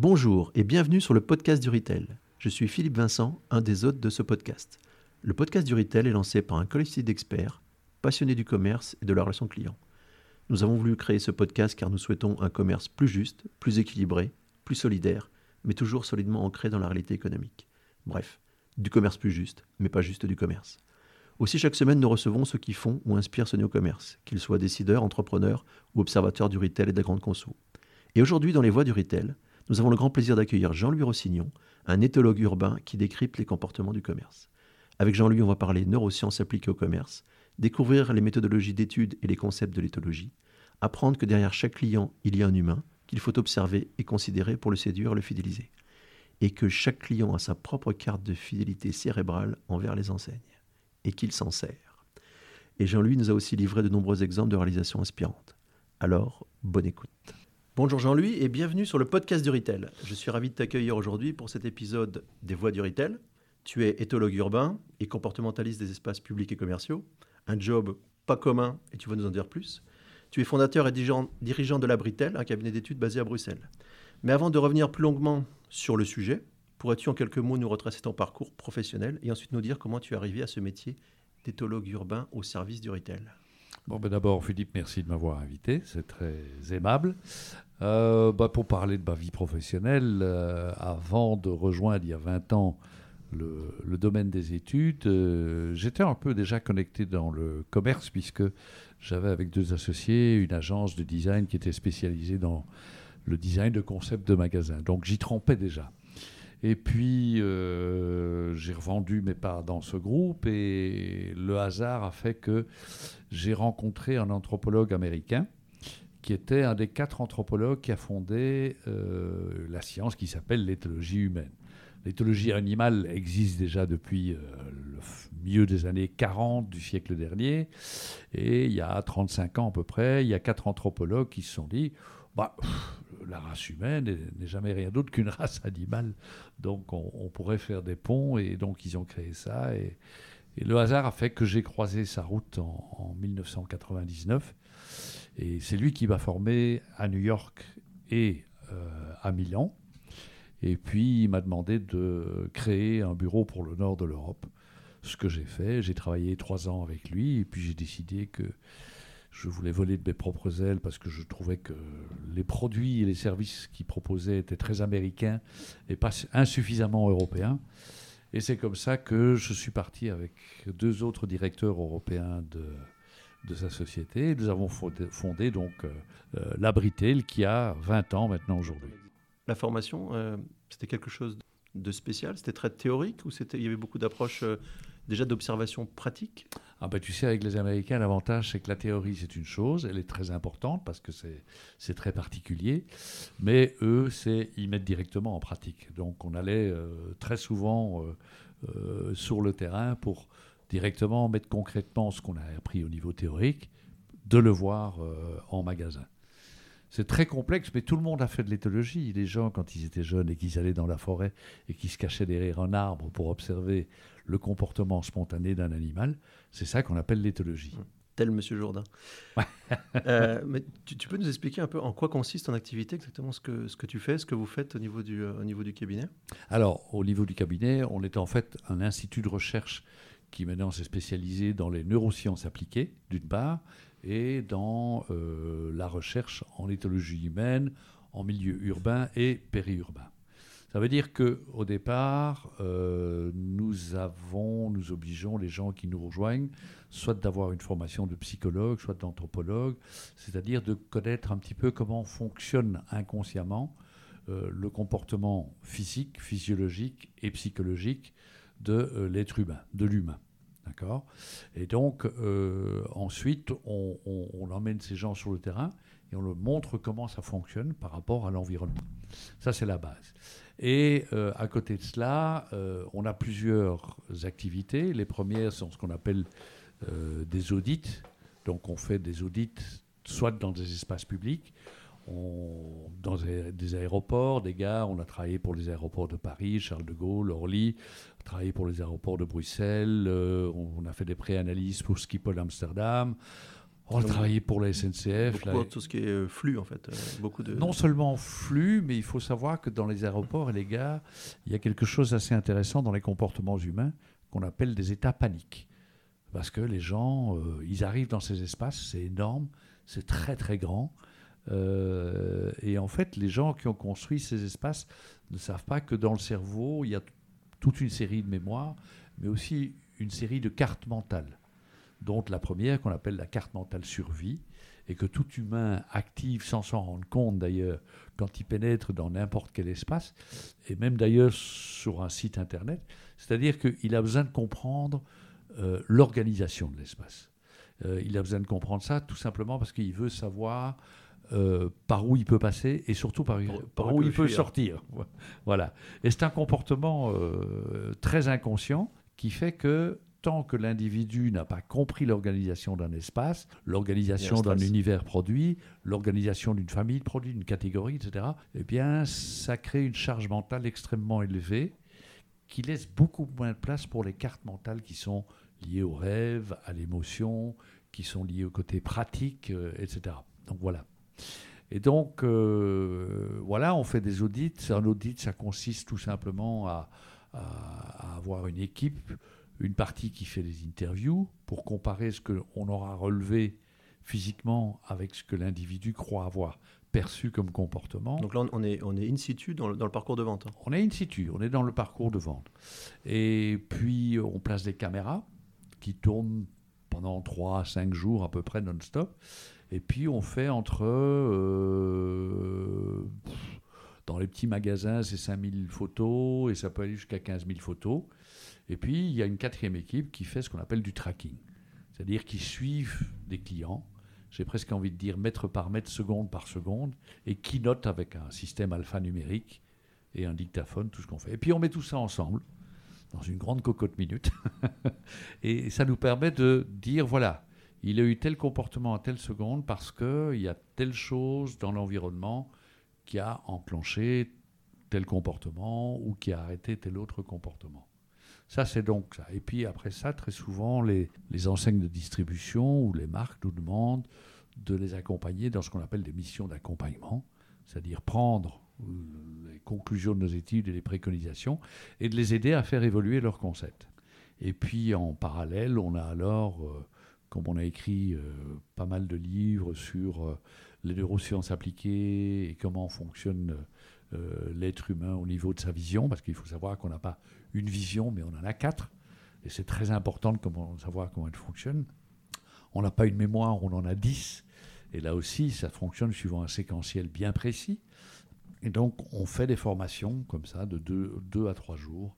Bonjour et bienvenue sur le podcast du Retail. Je suis Philippe Vincent, un des hôtes de ce podcast. Le podcast du Retail est lancé par un collectif d'experts passionnés du commerce et de la relation client. Nous avons voulu créer ce podcast car nous souhaitons un commerce plus juste, plus équilibré, plus solidaire, mais toujours solidement ancré dans la réalité économique. Bref, du commerce plus juste, mais pas juste du commerce. Aussi, chaque semaine, nous recevons ceux qui font ou inspirent ce néo-commerce, qu'ils soient décideurs, entrepreneurs ou observateurs du retail et de la grande conso. Et aujourd'hui, dans les voies du retail, nous avons le grand plaisir d'accueillir Jean-Louis Rossignon, un éthologue urbain qui décrypte les comportements du commerce. Avec Jean-Louis, on va parler neurosciences appliquées au commerce, découvrir les méthodologies d'études et les concepts de l'éthologie, apprendre que derrière chaque client, il y a un humain qu'il faut observer et considérer pour le séduire le fidéliser, et que chaque client a sa propre carte de fidélité cérébrale envers les enseignes, et qu'il s'en sert. Et Jean-Louis nous a aussi livré de nombreux exemples de réalisations inspirantes. Alors, bonne écoute. Bonjour Jean-Louis et bienvenue sur le podcast du Retail. Je suis ravi de t'accueillir aujourd'hui pour cet épisode des voies du Retail. Tu es éthologue urbain et comportementaliste des espaces publics et commerciaux. Un job pas commun et tu vas nous en dire plus. Tu es fondateur et dirigeant de la Britel, un cabinet d'études basé à Bruxelles. Mais avant de revenir plus longuement sur le sujet, pourrais-tu en quelques mots nous retracer ton parcours professionnel et ensuite nous dire comment tu es arrivé à ce métier d'éthologue urbain au service du retail? Bon, ben d'abord, Philippe, merci de m'avoir invité, c'est très aimable. Euh, bah, pour parler de ma vie professionnelle, euh, avant de rejoindre il y a 20 ans le, domaine des études, euh, j'étais un peu déjà connecté dans le commerce puisque j'avais avec deux associés une agence de design qui était spécialisée dans le design de concepts de magasins. Donc j'y trempais déjà. Et puis j'ai revendu mes parts dans ce groupe et le hasard a fait que j'ai rencontré un anthropologue américain qui était un des quatre anthropologues qui a fondé euh, la science qui s'appelle l'éthologie humaine. L'éthologie animale existe déjà depuis euh, le milieu des années 40 du siècle dernier. Et il y a 35 ans à peu près, il y a quatre anthropologues qui se sont dit bah, la race humaine n'est jamais rien d'autre qu'une race animale. Donc on, pourrait faire des ponts. Et donc ils ont créé ça. Et, le hasard a fait que j'ai croisé sa route en, en 1999. Et c'est lui qui m'a formé à New York et euh, à Milan. Et puis il m'a demandé de créer un bureau pour le nord de l'Europe. Ce que j'ai fait, j'ai travaillé trois ans avec lui et puis j'ai décidé que je voulais voler de mes propres ailes parce que je trouvais que les produits et les services qu'il proposait étaient très américains et pas insuffisamment européens. Et c'est comme ça que je suis parti avec deux autres directeurs européens de, de sa société. Nous avons fondé, donc euh, euh, l'Abritel qui a 20 ans maintenant aujourd'hui. La formation, euh, c'était quelque chose de spécial? C'était très théorique ou il y avait beaucoup d'approches déjà d'observation pratique ah ben, Tu sais, avec les Américains, l'avantage, c'est que la théorie, c'est une chose, elle est très importante parce que c'est très particulier, mais eux, c'est ils mettent directement en pratique. Donc on allait très souvent sur le terrain pour directement mettre concrètement ce qu'on a appris au niveau théorique, de le voir euh, en magasin. C'est très complexe, mais tout le monde a fait de l'éthologie. Les gens, quand ils étaient jeunes et qu'ils allaient dans la forêt et qu'ils se cachaient derrière un arbre pour observer le comportement spontané d'un animal, c'est ça qu'on appelle l'éthologie. Mmh. Tel Monsieur Jourdain. Euh, mais tu, peux nous expliquer un peu en quoi consiste ton activité, exactement ce que, ce que tu fais, ce que vous faites au niveau du, euh, au niveau du cabinet? Alors, au niveau du cabinet, on est en fait un institut de recherche qui maintenant s'est spécialisé dans les neurosciences appliquées, d'une part, et dans euh, la recherche en éthologie humaine, en milieu urbain et périurbain. Ça veut dire qu'au départ, euh, nous avons, nous obligeons les gens qui nous rejoignent, soit d'avoir une formation de psychologue, soit d'anthropologue, c'est-à-dire de connaître un petit peu comment fonctionne inconsciemment euh, le comportement physique, physiologique et psychologique de euh, l'être humain, de l'humain. D'accord? Et donc, euh, ensuite, on, emmène ces gens sur le terrain et on leur montre comment ça fonctionne par rapport à l'environnement. Ça, c'est la base. Et euh, à côté de cela, on a plusieurs activités. Les premières sont ce qu'on appelle des audits. Donc, on fait des audits soit dans des espaces publics, dans des, aéroports, des gares. On a travaillé pour les aéroports de Paris, Charles de Gaulle, Orly. On a travaillé pour les aéroports de Bruxelles. Euh, on, a fait des pré-analyses pour Schiphol Amsterdam. On a travaillé pour la SNCF. Beaucoup tout ce qui est flux, en fait. beaucoup de... Non seulement flux, mais il faut savoir que dans les aéroports et les gares, il y a quelque chose d'assez intéressant dans les comportements humains qu'on appelle des états paniques. Parce que les gens, ils arrivent dans ces espaces, c'est énorme, c'est très très grand. Euh, et en fait, les gens qui ont construit ces espaces ne savent pas que dans le cerveau, il y a toute une série de mémoires, mais aussi une série de cartes mentales, dont la première qu'on appelle la carte mentale survie, et que tout humain active sans s'en rendre compte d'ailleurs quand il pénètre dans n'importe quel espace, et même d'ailleurs sur un site internet, c'est-à-dire qu'il a besoin de comprendre euh, l'organisation de l'espace. Euh, il a besoin de comprendre ça tout simplement parce qu'il veut savoir euh, par où il peut passer et surtout par, par, où il peut sortir. Voilà. Et c'est un comportement euh, très inconscient qui fait que tant que l'individu n'a pas compris l'organisation d'un espace, l'organisation d'un univers produit, l'organisation d'une famille de produits, d'une catégorie, etc., eh bien, ça crée une charge mentale extrêmement élevée qui laisse beaucoup moins de place pour les cartes mentales qui sont liées au rêve, à l'émotion, qui sont liées au côté pratique, euh, etc. Donc voilà. Et donc, euh, voilà, on fait des audits. Un audit, ça consiste tout simplement à, avoir une équipe, une partie qui fait des interviews pour comparer ce qu'on aura relevé physiquement avec ce que l'individu croit avoir perçu comme comportement. Donc là, on est, on est in situ dans le, dans le parcours de vente. Hein. On est in situ, on est dans le parcours de vente. Et puis, on place des caméras qui tournent pendant 3 à 5 jours à peu près non-stop. Et puis on fait entre... Euh, dans les petits magasins, c'est 5000 photos et ça peut aller jusqu'à 15 000 photos. Et puis il y a une quatrième équipe qui fait ce qu'on appelle du tracking. C'est-à-dire qu'ils suivent des clients, j'ai presque envie de dire mètre par mètre, seconde par seconde, et qui notent avec un système alphanumérique et un dictaphone tout ce qu'on fait. Et puis on met tout ça ensemble dans une grande cocotte minute. et ça nous permet de dire, voilà, il a eu tel comportement à telle seconde parce qu'il y a telle chose dans l'environnement qui a enclenché tel comportement ou qui a arrêté tel autre comportement. Ça, c'est donc ça. Et puis après ça, très souvent, les, enseignes de distribution ou les marques nous demandent de les accompagner dans ce qu'on appelle des missions d'accompagnement, c'est-à-dire prendre les conclusions de nos études et les préconisations et de les aider à faire évoluer leurs concepts. Et puis en parallèle, on a alors euh, comme on a écrit euh, pas mal de livres sur euh, les neurosciences appliquées et comment fonctionne euh, l'être humain au niveau de sa vision, parce qu'il faut savoir qu'on n'a pas une vision, mais on en a quatre, et c'est très important de savoir comment elle fonctionne. On n'a pas une mémoire, on en a dix, et là aussi, ça fonctionne suivant un séquentiel bien précis. Et donc, on fait des formations comme ça de deux à trois jours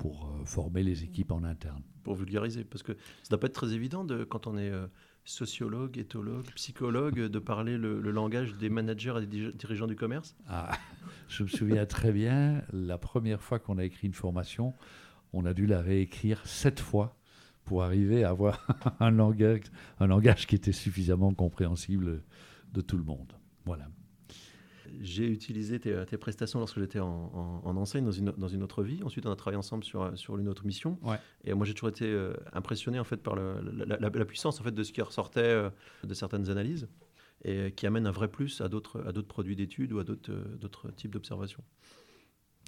pour euh, former les équipes en interne. Pour vulgariser, parce que ça ne doit pas être très évident de, quand on est euh, sociologue, éthologue, psychologue, de parler le, langage des managers et des dirigeants du commerce ah, Je me souviens très bien, la première fois qu'on a écrit une formation, on a dû la réécrire sept fois pour arriver à avoir un langage, un langage qui était suffisamment compréhensible de tout le monde. Voilà j'ai utilisé tes, prestations lorsque j'étais en, enseigne dans une, dans une autre vie. Ensuite, on a travaillé ensemble sur, sur une autre mission. Et moi, j'ai toujours été euh, impressionné en fait par la, puissance en fait de ce qui ressortait euh, de certaines analyses et qui amène un vrai plus à d'autres à d'autres produits d'études ou à d'autres euh, d'autres types d'observations.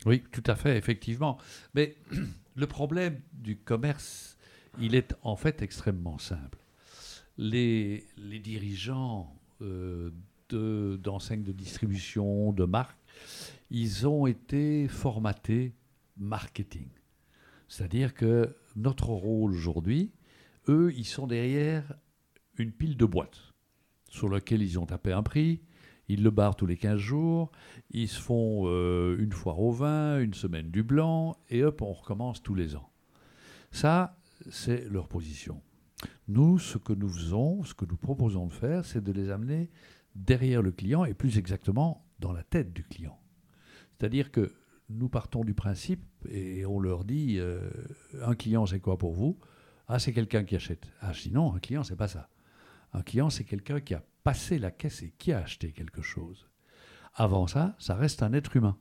Oui, tout à fait, effectivement. Mais le problème du commerce, il est en fait extrêmement simple. Les, les dirigeants d'enseignes de, distribution, de marques, ils ont été formatés marketing. C'est-à-dire que notre rôle aujourd'hui, eux, ils sont derrière une pile de boîtes sur laquelle ils ont tapé un prix, ils le barrent tous les 15 jours, ils se font euh, une foire au vin, une semaine du blanc, et hop, on recommence tous les ans. Ça, c'est leur position. Nous, ce que nous faisons, ce que nous proposons de faire, c'est de les amener derrière le client et plus exactement dans la tête du client. C'est-à-dire que nous partons du principe et on leur dit euh, un client c'est quoi pour vous? Ah c'est quelqu'un qui achète. Ah sinon un client c'est pas ça. Un client c'est quelqu'un qui a passé la caisse et qui a acheté quelque chose. Avant ça, ça reste un être humain.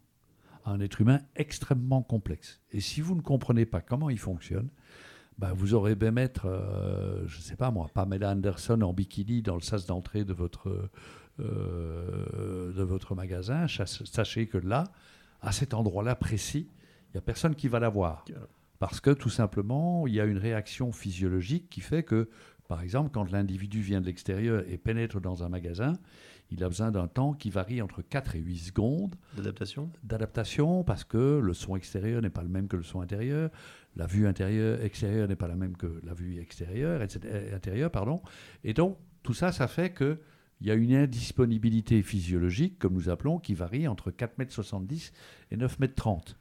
Un être humain extrêmement complexe. Et si vous ne comprenez pas comment il fonctionne, bah, vous aurez bien mettre, euh, je ne sais pas moi, Pamela Anderson en bikini dans le sas d'entrée de votre, euh, de votre magasin. Sachez que là, à cet endroit-là précis, il n'y a personne qui va la voir. Parce que tout simplement, il y a une réaction physiologique qui fait que, par exemple, quand l'individu vient de l'extérieur et pénètre dans un magasin, il a besoin d'un temps qui varie entre 4 et 8 secondes. D'adaptation D'adaptation, parce que le son extérieur n'est pas le même que le son intérieur, la vue intérieure, extérieure n'est pas la même que la vue extérieure, etc., intérieure. Pardon. Et donc, tout ça, ça fait qu'il y a une indisponibilité physiologique, comme nous appelons, qui varie entre 4,70 m et 9,30 m.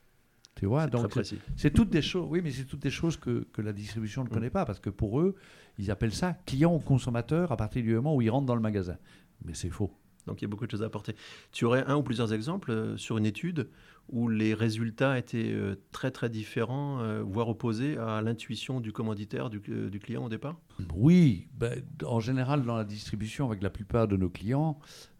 Tu vois, donc c'est toutes des choses. Oui, mais c'est toutes des choses que, que la distribution ne mm. connaît pas parce que pour eux, ils appellent ça client ou consommateur à partir du moment où ils rentrent dans le magasin. Mais c'est faux. Donc il y a beaucoup de choses à apporter. Tu aurais un ou plusieurs exemples euh, sur une étude où les résultats étaient euh, très très différents, euh, voire opposés à l'intuition du commanditaire, du, client au départ? Oui, ben, en général dans la distribution avec la plupart de nos clients,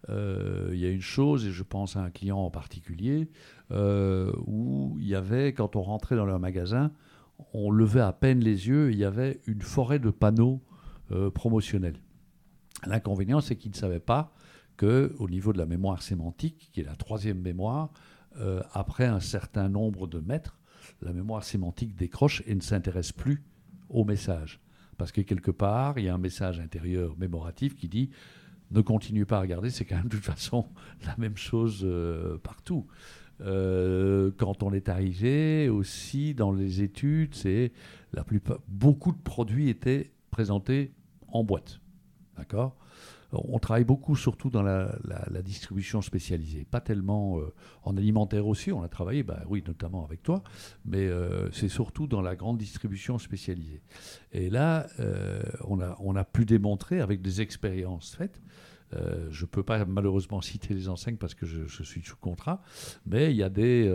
il y a une chose, et je pense à un client en particulier, où il y avait, quand on rentrait dans leur magasin, on levait à peine les yeux, il y avait une forêt de panneaux promotionnels. L'inconvénient, c'est qu'ils ne savaient pas qu'au niveau de la mémoire sémantique, qui est la troisième mémoire, euh, après un certain nombre de mètres, la mémoire sémantique décroche et ne s'intéresse plus au message. Parce que quelque part, il y a un message intérieur mémoratif qui dit ne continue pas à regarder, c'est quand même de toute façon la même chose euh, partout. Euh, quand on est arrivé aussi dans les études, c'est la beaucoup de produits étaient présentés en boîte. D'accord? On travaille beaucoup surtout dans la, distribution spécialisée, pas tellement euh, en alimentaire aussi, on a travaillé, bah, oui, notamment avec toi, mais euh, c'est surtout dans la grande distribution spécialisée. Et là, euh, on, a, pu démontrer avec des expériences faites, je ne peux pas malheureusement citer les enseignes parce que je, je suis sous contrat, mais il y a des,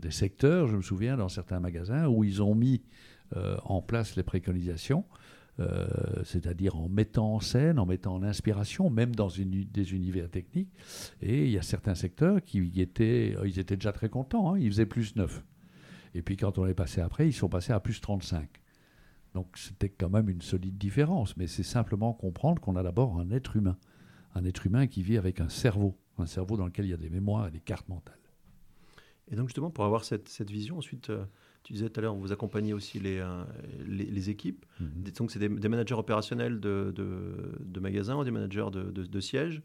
des, secteurs, je me souviens, dans certains magasins où ils ont mis en place les préconisations euh, c'est-à-dire en mettant en scène, en mettant en inspiration, même dans des univers techniques. Et il y a certains secteurs qui étaient, euh, ils étaient déjà très contents, hein, ils faisaient plus 9. Et puis quand on est passé après, ils sont passés à plus 35. Donc c'était quand même une solide différence, mais c'est simplement comprendre qu'on a d'abord un être humain, un être humain qui vit avec un cerveau, un cerveau dans lequel il y a des mémoires et des cartes mentales. Et donc justement, pour avoir cette, vision, ensuite, euh, tu disais tout à l'heure, vous accompagnez aussi les, euh, les, équipes. Mhm. Donc, c'est des, managers opérationnels de, de, magasins, des managers de, de, sièges,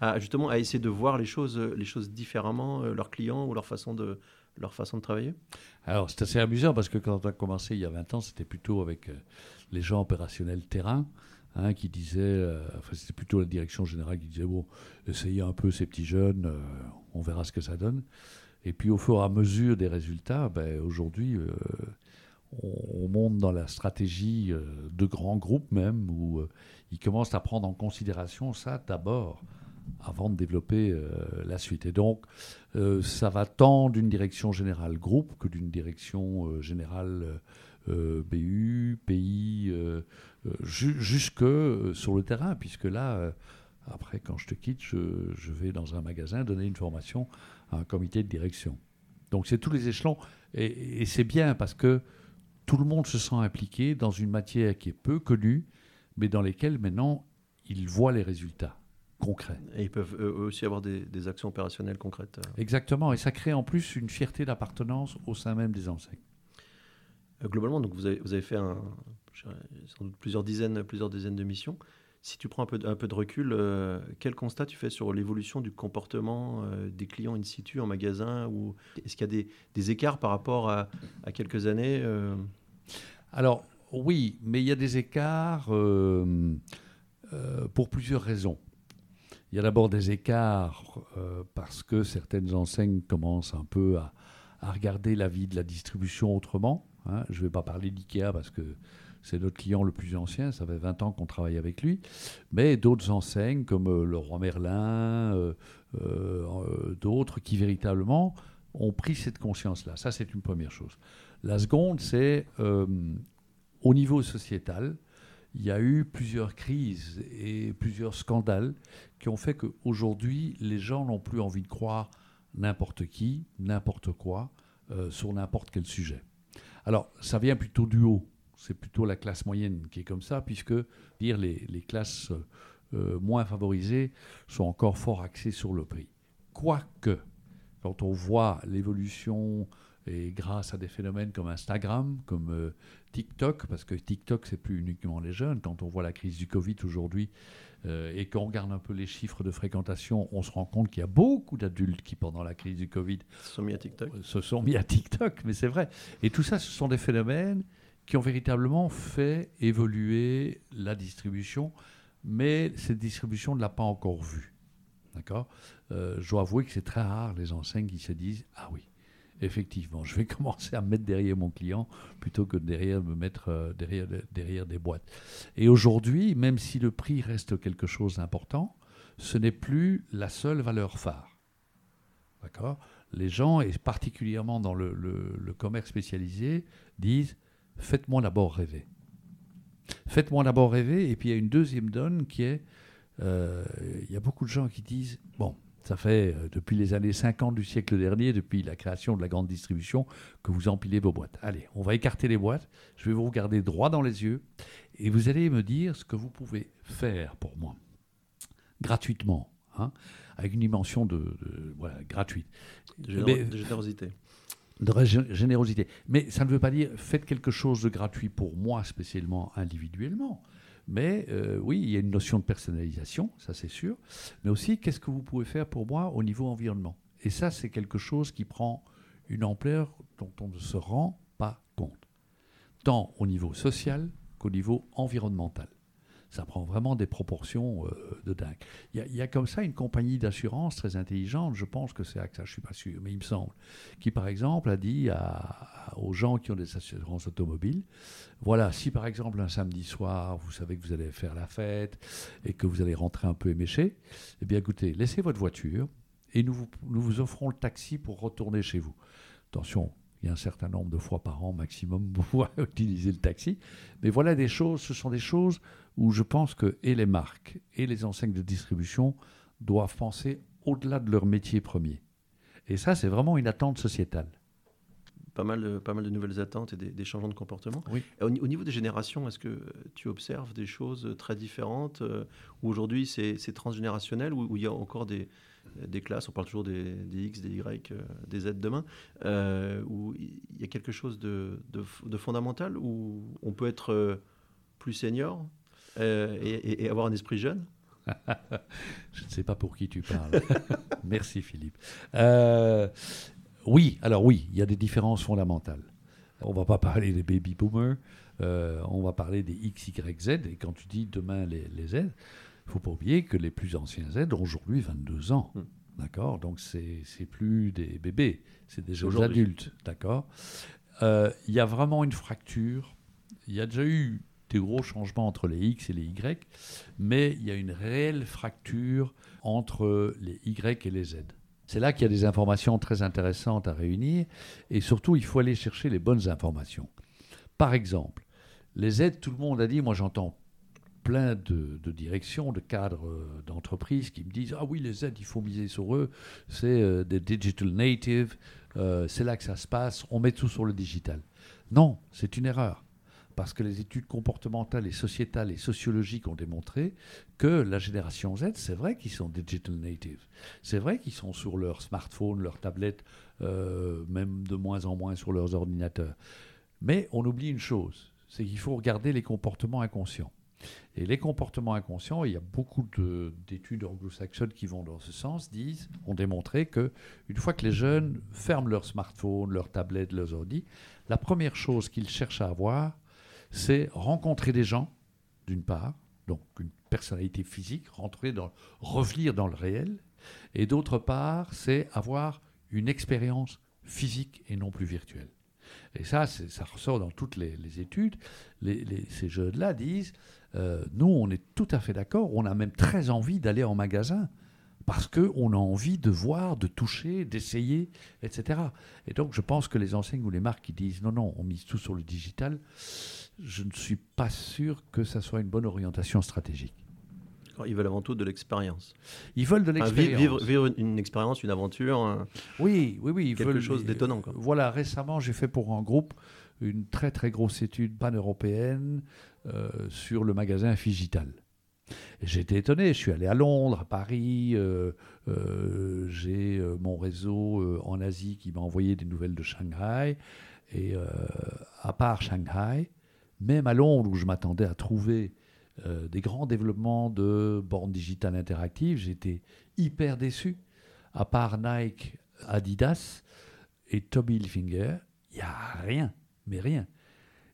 à, justement à essayer de voir les choses, les choses différemment, euh, leurs clients ou leur façon de, leur façon de travailler? Alors, c'est assez amusant parce que quand on a commencé il y a 20 ans, c'était plutôt avec euh, les gens opérationnels terrain. Hein, qui disaient, enfin c'était plutôt la direction générale qui disait bon, essayez un peu ces petits jeunes, on verra ce que ça donne. Et puis au fur et à mesure des résultats, ben, aujourd'hui, euh, on, monte dans la stratégie euh, de grands groupes même, où euh, ils commencent à prendre en considération ça d'abord, avant de développer la suite. Et donc, ça va tant d'une direction générale groupe que d'une direction générale BU, pays, jusque sur le terrain, puisque là, après, quand je te quitte, je, je vais dans un magasin donner une formation un comité de direction. Donc c'est tous les échelons. Et, c'est bien parce que tout le monde se sent impliqué dans une matière qui est peu connue, mais dans lesquelles maintenant ils voient les résultats concrets. Et ils peuvent eux aussi avoir des, actions opérationnelles concrètes. Euh. Exactement. Et ça crée en plus une fierté d'appartenance au sein même des enseignes. Euh, globalement, donc vous avez, vous avez fait un, sans doute plusieurs dizaines, plusieurs dizaines de missions. Si tu prends un peu, de recul, euh, quel constat tu fais sur l'évolution du comportement euh, des clients in situ en magasin ou Est-ce qu'il y a des, écarts par rapport à, quelques années euh? Alors oui, mais il y a des écarts pour plusieurs raisons. Il y a d'abord des écarts parce que certaines enseignes commencent un peu à, regarder la vie de la distribution autrement. Hein. Je ne vais pas parler d'IKEA parce que c'est notre client le plus ancien, ça fait 20 ans qu'on travaille avec lui. Mais d'autres enseignes comme euh, le Roi Merlin, euh, euh, d'autres qui véritablement ont pris cette conscience-là. Ça, c'est une première chose. La seconde, c'est au niveau sociétal, il y a eu plusieurs crises et plusieurs scandales qui ont fait qu'aujourd'hui, les gens n'ont plus envie de croire n'importe qui, n'importe quoi, sur n'importe quel sujet. Alors, ça vient plutôt du haut c'est plutôt la classe moyenne qui est comme ça, puisque dire les, les classes euh, moins favorisées sont encore fort axées sur le prix. Quoique, quand on voit l'évolution et grâce à des phénomènes comme Instagram, comme euh, TikTok, parce que TikTok, c'est plus uniquement les jeunes. Quand on voit la crise du Covid aujourd'hui euh, et qu'on regarde un peu les chiffres de fréquentation, on se rend compte qu'il y a beaucoup d'adultes qui, pendant la crise du Covid, se sont mis à TikTok. Euh, se sont mis à TikTok, mais c'est vrai. Et tout ça, ce sont des phénomènes qui ont véritablement fait évoluer la distribution, mais cette distribution ne l'a pas encore vue. D'accord? Je dois avouer que c'est très rare les enseignes qui se disent Ah oui, effectivement, je vais commencer à me mettre derrière mon client plutôt que derrière me mettre euh, derrière, derrière des boîtes. Et aujourd'hui, même si le prix reste quelque chose d'important, ce n'est plus la seule valeur phare. D'accord? Les gens, et particulièrement dans le, commerce spécialisé, disent faites-moi d'abord rêver. Faites-moi d'abord rêver. Et puis il y a une deuxième donne qui est euh, il y a beaucoup de gens qui disent bon, ça fait euh, depuis les années 50 du siècle dernier, depuis la création de la grande distribution, que vous empilez vos boîtes. Allez, on va écarter les boîtes, je vais vous regarder droit dans les yeux, et vous allez me dire ce que vous pouvez faire pour moi, gratuitement, hein, avec une dimension de, voilà, gratuite. de générosité de générosité. Mais ça ne veut pas dire faites quelque chose de gratuit pour moi spécialement, individuellement. Mais euh, oui, il y a une notion de personnalisation, ça c'est sûr. Mais aussi, qu'est-ce que vous pouvez faire pour moi au niveau environnement? Et ça, c'est quelque chose qui prend une ampleur dont on ne se rend pas compte. Tant au niveau social qu'au niveau environnemental ça prend vraiment des proportions euh, de dingue. Il y, a, comme ça une compagnie d'assurance très intelligente, je pense que c'est AXA, je ne suis pas sûr, mais il me semble, qui par exemple a dit aux gens qui ont des assurances automobiles, voilà, si par exemple un samedi soir, vous savez que vous allez faire la fête et que vous allez rentrer un peu éméché, eh bien écoutez, laissez votre voiture et nous nous vous offrons le taxi pour retourner chez vous. Attention, il y a un certain nombre de fois par an maximum pour utiliser le taxi. Mais voilà des choses, ce sont des choses où je pense que et les marques et les enseignes de distribution doivent penser au-delà de leur métier premier. Et ça, c'est vraiment une attente sociétale. Pas mal, de, pas mal de nouvelles attentes et des, changements de comportement. Oui. Au, niveau des générations, est-ce que tu observes des choses très différentes euh, Où aujourd'hui c'est transgénérationnel, ou où il y a encore des, des classes, on parle toujours des, X, des Y, euh, des Z demain, euh, où il y a quelque chose de, fondamental, où on peut être euh, plus senior et, avoir un esprit jeune Je ne sais pas pour qui tu parles. Merci Philippe. oui, alors oui, il y a des différences fondamentales. On ne va pas parler des baby boomers, on va parler des X, Y, Z, et quand tu dis demain les, les Z, il ne faut pas oublier que les plus anciens Z ont aujourd'hui 22 ans. Hmm. D'accord? Donc, c'est plus des bébés, c'est des jeunes adultes. D'accord? Euh, Il y a vraiment une fracture. Il y a déjà eu des gros changements entre les X et les Y, mais il y a une réelle fracture entre les Y et les Z. C'est là qu'il y a des informations très intéressantes à réunir, et surtout, il faut aller chercher les bonnes informations. Par exemple, les Z, tout le monde a dit, moi j'entends plein de, directions, de cadres euh, d'entreprises qui me disent Ah oui, les Z, il faut miser sur eux, c'est euh, des digital natives, euh, c'est là que ça se passe, on met tout sur le digital. Non, c'est une erreur. Parce que les études comportementales et sociétales et sociologiques ont démontré que la génération Z, c'est vrai qu'ils sont digital natives. C'est vrai qu'ils sont sur leur smartphone, leur tablette, même de moins en moins sur leurs ordinateurs. Mais on oublie une chose, c'est qu'il faut regarder les comportements inconscients. Et les comportements inconscients, il y a beaucoup d'études anglo-saxonnes qui vont dans ce sens, disent, ont démontré que une fois que les jeunes ferment leur smartphone, leur tablette, leurs ordi, la première chose qu'ils cherchent à avoir, c'est rencontrer des gens, d'une part, donc une personnalité physique, rentrer dans, revenir dans le réel, et d'autre part, c'est avoir une expérience physique et non plus virtuelle. Et ça, ça ressort dans toutes les, études. ces jeunes-là disent, euh, nous, on est tout à fait d'accord, on a même très envie d'aller en magasin parce qu'on a envie de voir, de toucher, d'essayer, etc. Et donc, je pense que les enseignes ou les marques qui disent non, non, on mise tout sur le digital, je ne suis pas sûr que ça soit une bonne orientation stratégique. Ils veulent avant tout de l'expérience. Ils veulent de l'expérience. vivre, vivre, une expérience, une aventure. Oui, oui, oui. quelque chose d'étonnant. Voilà, récemment, j'ai fait pour un groupe une très très grosse étude pan-européenne euh, sur le magasin Figital. J'ai été étonné, je suis allé à Londres, à Paris, euh, euh, j'ai mon réseau en Asie qui m'a envoyé des nouvelles de Shanghai, et à part Shanghai, même à Londres où je m'attendais à trouver des grands développements de bornes digitales interactives, j'étais hyper déçu. À part Nike, Adidas et Tommy Hilfiger, il n'y a rien mais rien.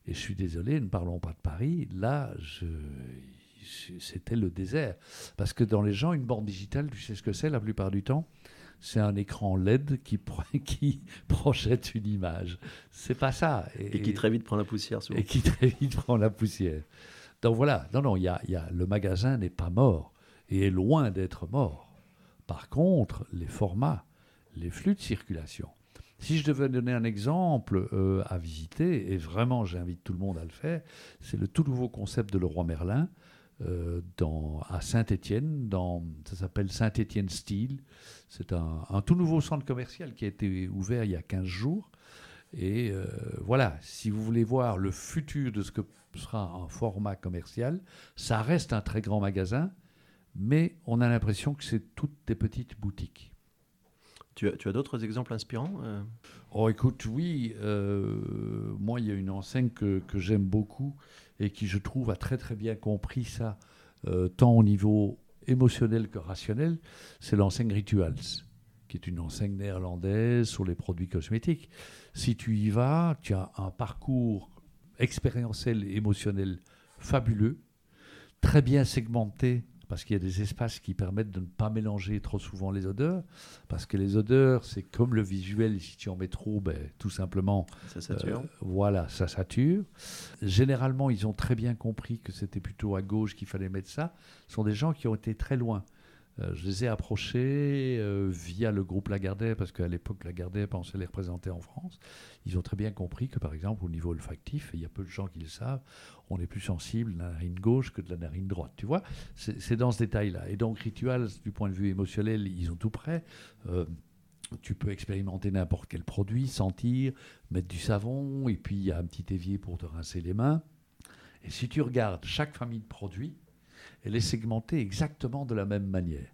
Et je suis désolé, ne parlons pas de Paris. Là, c'était le désert. Parce que dans les gens, une borne digitale, tu sais ce que c'est la plupart du temps? C'est un écran LED qui, qui projette une image. C'est pas ça. Et, qui très vite prend la poussière. Et qui très vite prend la poussière. Donc voilà, non, non, y a, y a, le magasin n'est pas mort et est loin d'être mort. Par contre, les formats, les flux de circulation, si je devais donner un exemple euh, à visiter, et vraiment j'invite tout le monde à le faire, c'est le tout nouveau concept de Leroy Merlin euh, dans, à Saint-Étienne, ça s'appelle Saint-Étienne Steel. C'est un, tout nouveau centre commercial qui a été ouvert il y a 15 jours. Et euh, voilà, si vous voulez voir le futur de ce que sera un format commercial, ça reste un très grand magasin, mais on a l'impression que c'est toutes des petites boutiques. Tu as, d'autres exemples inspirants euh? Oh, écoute, oui. Euh, moi, il y a une enseigne que, j'aime beaucoup et qui, je trouve, a très très bien compris ça, euh, tant au niveau émotionnel que rationnel. C'est l'enseigne Rituals, qui est une enseigne néerlandaise sur les produits cosmétiques. Si tu y vas, tu as un parcours expérientiel et émotionnel fabuleux, très bien segmenté parce qu'il y a des espaces qui permettent de ne pas mélanger trop souvent les odeurs, parce que les odeurs, c'est comme le visuel, si tu en mets trop, ben, tout simplement, ça sature. Euh, voilà, ça sature. Généralement, ils ont très bien compris que c'était plutôt à gauche qu'il fallait mettre ça. Ce sont des gens qui ont été très loin. Euh, je les ai approchés euh, via le groupe Lagardère, parce qu'à l'époque, Lagardère pensait les représenter en France. Ils ont très bien compris que, par exemple, au niveau olfactif, il y a peu de gens qui le savent, on est plus sensible de la narine gauche que de la narine droite. Tu vois, c'est dans ce détail-là. Et donc, Rituals, du point de vue émotionnel, ils ont tout prêt. Euh, tu peux expérimenter n'importe quel produit, sentir, mettre du savon, et puis il y a un petit évier pour te rincer les mains. Et si tu regardes chaque famille de produits, elle est segmentée exactement de la même manière.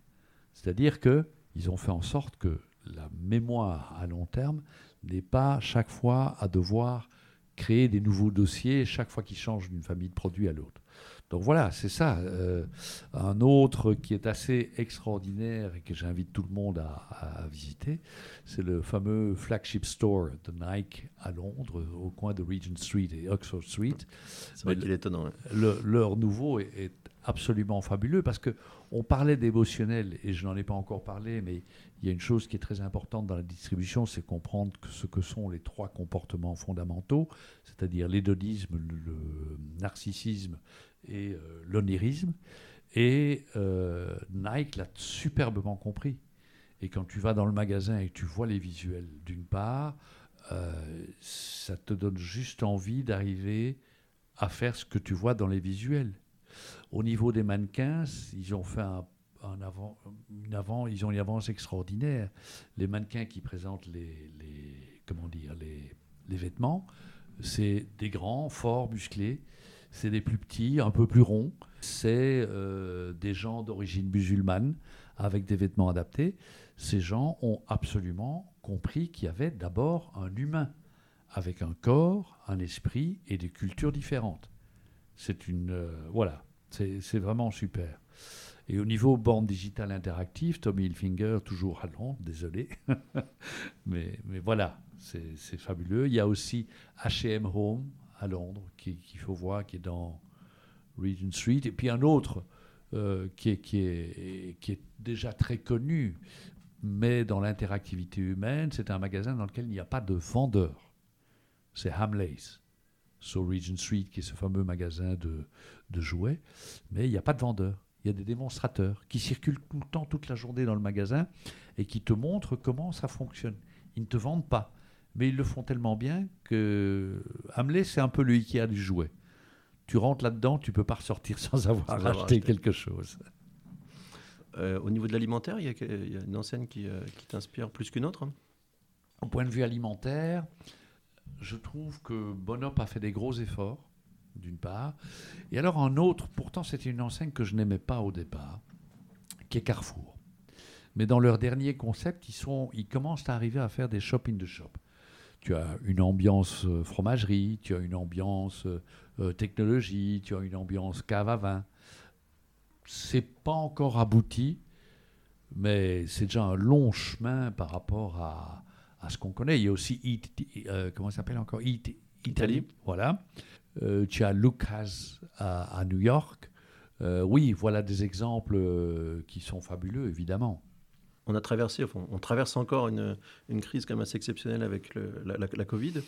C'est-à-dire qu'ils ont fait en sorte que la mémoire à long terme n'est pas chaque fois à devoir créer des nouveaux dossiers chaque fois qu'ils changent d'une famille de produits à l'autre. Donc voilà, c'est ça. Euh, un autre qui est assez extraordinaire et que j'invite tout le monde à, visiter, c'est le fameux flagship store de Nike à Londres, au coin de Regent Street et Oxford Street. C'est vrai qu'il est étonnant. leur nouveau est, absolument fabuleux parce que on parlait d'émotionnel et je n'en ai pas encore parlé, mais il y a une chose qui est très importante dans la distribution, c'est comprendre ce que sont les trois comportements fondamentaux, c'est-à-dire l'hédonisme, le, narcissisme et euh, l'onirisme. Et euh, Nike l'a superbement compris. Et quand tu vas dans le magasin et tu vois les visuels, d'une part, euh, ça te donne juste envie d'arriver à faire ce que tu vois dans les visuels. Au niveau des mannequins, ils ont fait un, une ils ont une avance extraordinaire. Les mannequins qui présentent les, comment dire, les vêtements, c'est des grands, forts, musclés. C'est des plus petits, un peu plus ronds. C'est euh, des gens d'origine musulmane avec des vêtements adaptés. Ces gens ont absolument compris qu'il y avait d'abord un humain avec un corps, un esprit et des cultures différentes. C'est une euh, voilà, c'est vraiment super. Et au niveau borne digitale interactive, Tommy Hilfiger, toujours à Londres, désolé. mais, mais voilà, c'est fabuleux. Il y a aussi HM Home à Londres, qu'il faut voir, qui est dans Regent Street. Et puis un autre euh, qui, est, qui, est, qui est déjà très connu, mais dans l'interactivité humaine, c'est un magasin dans lequel il n'y a pas de vendeur. C'est Hamleys sur Regent Street, qui est ce fameux magasin de, de jouets, mais il n'y a pas de vendeur. Il y a des démonstrateurs qui circulent tout le temps, toute la journée dans le magasin et qui te montrent comment ça fonctionne. Ils ne te vendent pas, mais ils le font tellement bien que Hamlet, c'est un peu le Ikea du jouet. Tu rentres là-dedans, tu peux pas ressortir sans avoir, acheté, quelque chose. au niveau de l'alimentaire, il, y, a une enseigne qui, qui t'inspire plus qu'une autre Au point de vue alimentaire, je trouve que Bonop a fait des gros efforts, d'une part. Et alors un autre, pourtant c'était une enseigne que je n'aimais pas au départ, qui est Carrefour. Mais dans leur dernier concept, ils, sont, ils commencent à arriver à faire des shop in the shop. Tu as une ambiance euh, fromagerie, tu as une ambiance euh, euh, technologie, tu as une ambiance cave à vin. C'est pas encore abouti, mais c'est déjà un long chemin par rapport à, à ce qu'on connaît. Il y a aussi Eat, comment ça s'appelle encore? Eat, Italy. Voilà. tu as Lucas à, à New York. oui, voilà des exemples qui sont fabuleux, évidemment on a traversé, on traverse encore une, crise quand même assez exceptionnelle avec la, Covid.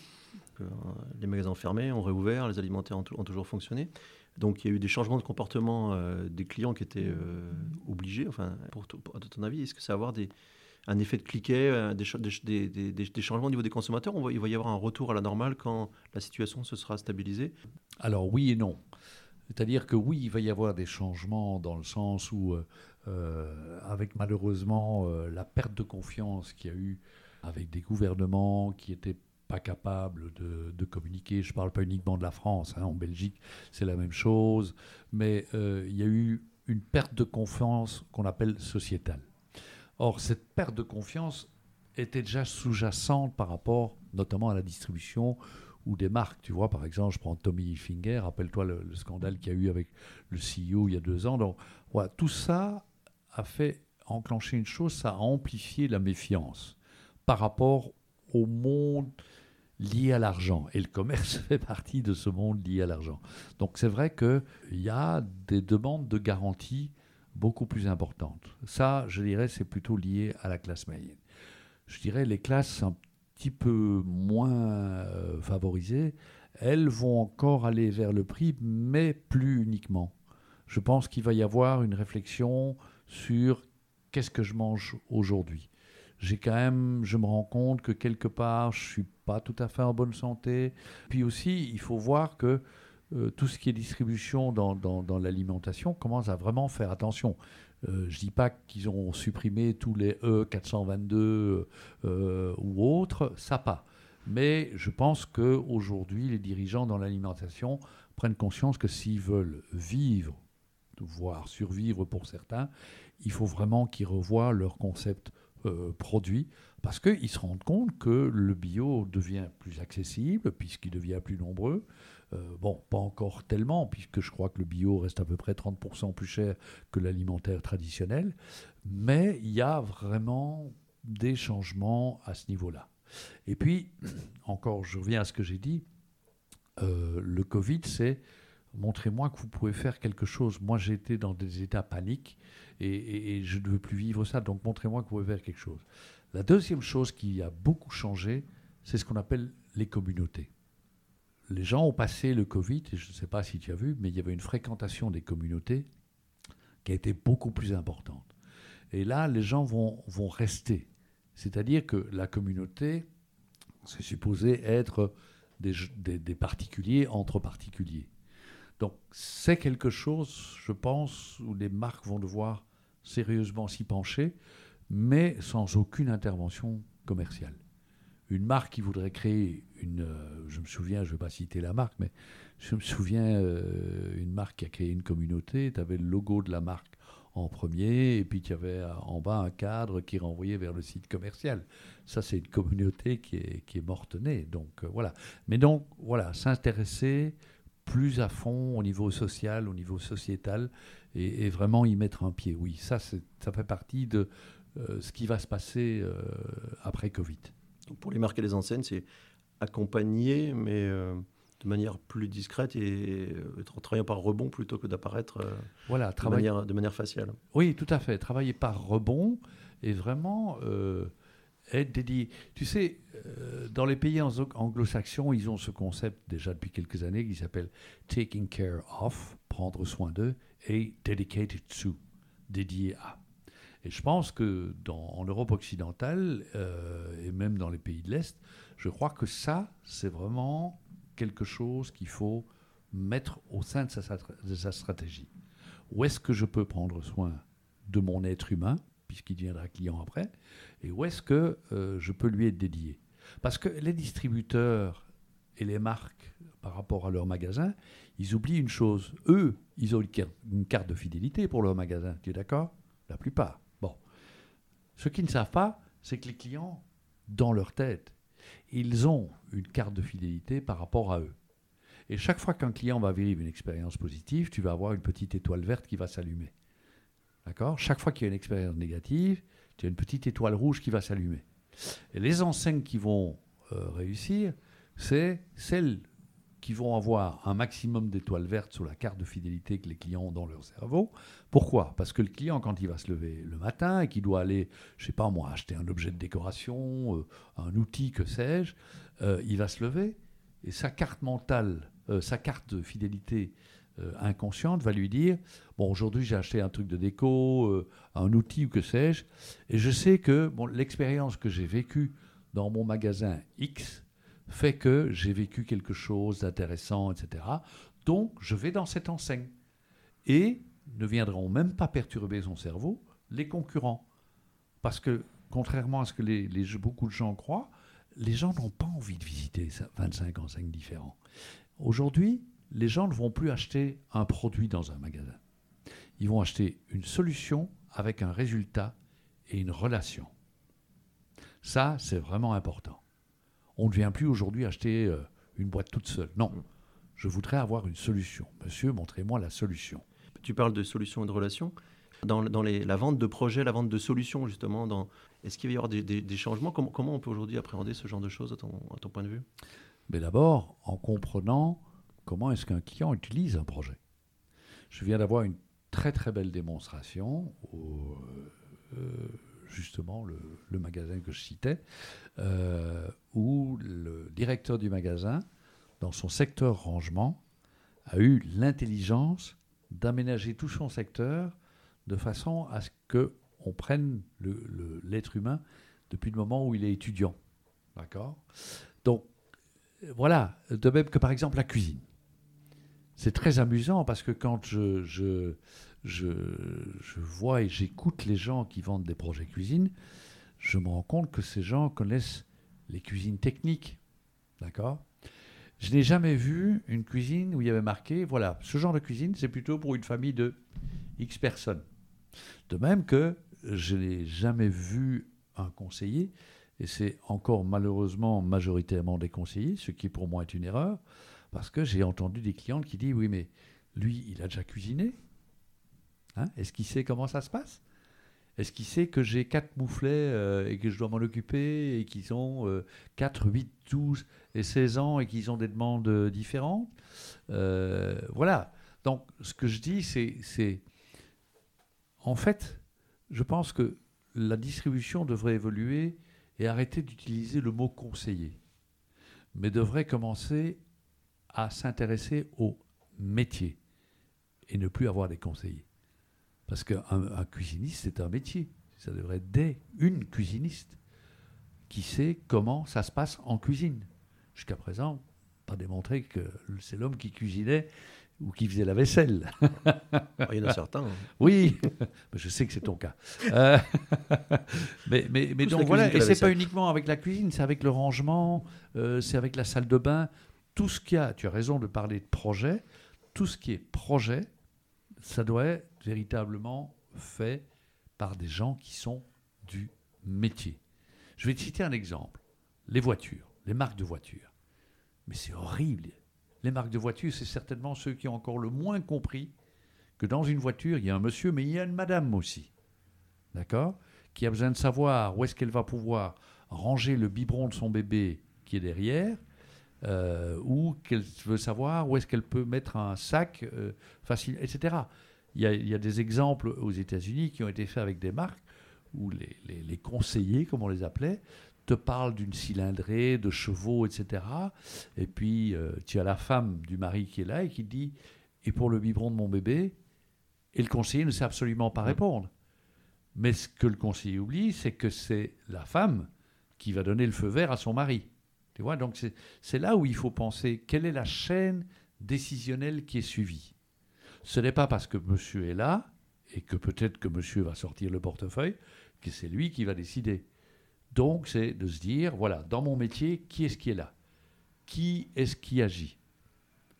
Euh, les magasins fermés ont réouvert, les alimentaires ont, toujours fonctionné. Donc il y a eu des changements de comportement euh, des clients qui étaient euh, obligés. Enfin, pour, à ton avis, est-ce que ça va avoir des, un effet de cliquet, des, des, changements au niveau des consommateurs Il va y avoir un retour à la normale quand la situation se sera stabilisée? Alors oui et non. C'est-à-dire que oui, il va y avoir des changements dans le sens où euh, avec malheureusement euh, la perte de confiance qu'il y a eu avec des gouvernements qui n'étaient pas capables de, communiquer. Je ne parle pas uniquement de la France, hein. en Belgique c'est la même chose, mais euh, il y a eu une perte de confiance qu'on appelle sociétale. Or, cette perte de confiance était déjà sous-jacente par rapport notamment à la distribution ou des marques. Tu vois, par exemple, je prends Tommy Finger, rappelle-toi le, le scandale qu'il y a eu avec le CEO il y a deux ans. Donc, tout ça a fait enclencher une chose, ça a amplifié la méfiance par rapport au monde lié à l'argent. Et le commerce fait partie de ce monde lié à l'argent. Donc c'est vrai qu'il y a des demandes de garantie beaucoup plus importantes. Ça, je dirais, c'est plutôt lié à la classe moyenne. Je dirais les classes un petit peu moins euh, favorisées, elles vont encore aller vers le prix, mais plus uniquement. Je pense qu'il va y avoir une réflexion sur qu'est-ce que je mange aujourd'hui. J'ai quand même, je me rends compte que quelque part, je suis pas tout à fait en bonne santé. Puis aussi, il faut voir que euh, tout ce qui est distribution dans, l'alimentation commence à vraiment faire attention. Euh, je ne dis pas qu'ils ont supprimé tous les E422 euh, ou autres, ça pas. Mais je pense qu'aujourd'hui, les dirigeants dans l'alimentation prennent conscience que s'ils veulent vivre, voire survivre pour certains, il faut vraiment qu'ils revoient leur concept produit parce qu'ils se rendent compte que le bio devient plus accessible puisqu'il devient plus nombreux. Euh, bon, pas encore tellement, puisque je crois que le bio reste à peu près 30% plus cher que l'alimentaire traditionnel, mais il y a vraiment des changements à ce niveau-là. Et puis, encore, je reviens à ce que j'ai dit, euh, le Covid, c'est montrez-moi que vous pouvez faire quelque chose. Moi, j'étais dans des états paniques et, je ne veux plus vivre ça, donc montrez-moi que vous pouvez faire quelque chose. La deuxième chose qui a beaucoup changé, c'est ce qu'on appelle les communautés. Les gens ont passé le Covid, et je ne sais pas si tu as vu, mais il y avait une fréquentation des communautés qui a été beaucoup plus importante. Et là, les gens vont, rester. C'est-à-dire que la communauté, c'est supposé être des, des particuliers entre particuliers. Donc c'est quelque chose, je pense, où les marques vont devoir sérieusement s'y pencher, mais sans aucune intervention commerciale. Une marque qui voudrait créer euh, je me souviens, je ne vais pas citer la marque, mais je me souviens euh, une marque qui a créé une communauté, tu avais le logo de la marque en premier, et puis tu avais euh, en bas un cadre qui renvoyait vers le site commercial. Ça, c'est une communauté qui est, qui est morte-née. Donc voilà. Mais donc, voilà, s'intéresser, plus à fond au niveau social, au niveau sociétal, et, vraiment y mettre un pied. Oui, ça, ça fait partie de euh, ce qui va se passer euh, après Covid. Pour les marques et les enseignes, c'est accompagner, mais euh, de manière plus discrète et en travaillant par rebond plutôt que d'apparaître voilà, de, manière, de manière faciale. Oui, tout à fait. Travailler par rebond et vraiment être dédié. Tu sais, euh, dans les pays anglo-saxons, ils ont ce concept déjà depuis quelques années qui s'appelle taking care of, prendre soin d'eux, et dedicated to, dédié à. Et je pense que dans, en Europe occidentale, euh, et même dans les pays de l'Est, je crois que ça, c'est vraiment quelque chose qu'il faut mettre au sein de sa, stratégie. Où est-ce que je peux prendre soin de mon être humain, puisqu'il deviendra client après, et où est-ce que euh, je peux lui être dédié? Parce que les distributeurs et les marques, par rapport à leur magasin, ils oublient une chose. Eux, ils ont une carte de fidélité pour leur magasin. Tu es d'accord? La plupart. Bon. Ce qu'ils ne savent pas, c'est que les clients, dans leur tête, ils ont une carte de fidélité par rapport à eux. Et chaque fois qu'un client va vivre une expérience positive, tu vas avoir une petite étoile verte qui va s'allumer. D'accord? Chaque fois qu'il y a une expérience négative, tu as une petite étoile rouge qui va s'allumer. Et les enseignes qui vont euh, réussir, c'est celles qui vont avoir un maximum d'étoiles vertes sur la carte de fidélité que les clients ont dans leur cerveau. Pourquoi? Parce que le client, quand il va se lever le matin et qu'il doit aller, je sais pas moi, acheter un objet de décoration, euh, un outil, que sais-je, euh, il va se lever et sa carte mentale, sa carte de fidélité inconsciente va lui dire bon aujourd'hui j'ai acheté un truc de déco, un outil ou que sais-je, et je sais que bon, l'expérience que j'ai vécue dans mon magasin X fait que j'ai vécu quelque chose d'intéressant, etc. Donc, je vais dans cette enseigne. Et ne viendront même pas perturber son cerveau les concurrents. Parce que, contrairement à ce que beaucoup de gens croient, les gens n'ont pas envie de visiter 25 enseignes différentes. Aujourd'hui, les gens ne vont plus acheter un produit dans un magasin. Ils vont acheter une solution avec un résultat et une relation. Ça, c'est vraiment important. On ne vient plus aujourd'hui acheter euh, une boîte toute seule. Non, je voudrais avoir une solution. Monsieur, montrez-moi la solution. Tu parles de solution et de relation. Dans, la vente de projets, la vente de solutions, justement, est-ce qu'il va y avoir des, changements? Comment, on peut aujourd'hui appréhender ce genre de choses à ton, point de vue? Mais d'abord, en comprenant comment est-ce qu'un client utilise un projet. Je viens d'avoir une très très belle démonstration au, euh, justement le, magasin que je citais, euh, où le directeur du magasin, dans son secteur rangement, a eu l'intelligence d'aménager tout son secteur de façon à ce qu'on prenne l'être humain depuis le moment où il est étudiant. D'accord? Donc, voilà, de même que par exemple la cuisine. C'est très amusant parce que quand je, je, vois et j'écoute les gens qui vendent des projets cuisine, je me rends compte que ces gens connaissent les cuisines techniques. D'accord? Je n'ai jamais vu une cuisine où il y avait marqué, voilà, ce genre de cuisine, c'est plutôt pour une famille de X personnes. De même que je n'ai jamais vu un conseiller, et c'est encore malheureusement majoritairement des conseillers, ce qui pour moi est une erreur, parce que j'ai entendu des clientes qui disent, oui, mais lui, il a déjà cuisiné, Hein Est-ce qu'il sait comment ça se passe? Est-ce qu'il sait que j'ai quatre mouflets euh, et que je dois m'en occuper et qu'ils ont 4, 8, 12 et 16 ans et qu'ils ont des demandes euh, différentes? Euh, Voilà. Donc, ce que je dis, c'est. En fait, je pense que la distribution devrait évoluer et arrêter d'utiliser le mot conseiller, mais devrait commencer à s'intéresser au métier et ne plus avoir des conseillers. Parce qu'un un cuisiniste, c'est un métier. Ça devrait être des, une cuisiniste qui sait comment ça se passe en cuisine. Jusqu'à présent, pas démontré que c'est l'homme qui cuisinait ou qui faisait la vaisselle. Il y en a certains. Hein. Oui, je sais que c'est ton cas. Euh, mais mais, mais donc voilà, et c'est pas uniquement avec la cuisine, c'est avec le rangement, euh, c'est avec la salle de bain, tout ce qu'il y a. Tu as raison de parler de projet. Tout ce qui est projet, ça doit être véritablement fait par des gens qui sont du métier. Je vais te citer un exemple. Les voitures, les marques de voitures. Mais c'est horrible. Les marques de voitures, c'est certainement ceux qui ont encore le moins compris que dans une voiture, il y a un monsieur, mais il y a une madame aussi. D'accord? Qui a besoin de savoir où est-ce qu'elle va pouvoir ranger le biberon de son bébé qui est derrière, euh, ou qu'elle veut savoir où est-ce qu'elle peut mettre un sac euh, facile, etc. Il y, a, des exemples aux États-Unis qui ont été faits avec des marques où les, conseillers, comme on les appelait, te parlent d'une cylindrée, de chevaux, etc. Et puis, euh, tu as la femme du mari qui est là et qui dit Et pour le biberon de mon bébé? Et le conseiller ne sait absolument pas répondre. Mais ce que le conseiller oublie, c'est que c'est la femme qui va donner le feu vert à son mari. Tu vois, donc c'est là où il faut penser quelle est la chaîne décisionnelle qui est suivie. Ce n'est pas parce que monsieur est là et que peut-être que monsieur va sortir le portefeuille, que c'est lui qui va décider. Donc, c'est de se dire, voilà, dans mon métier, qui est-ce qui est là? Qui est-ce qui agit?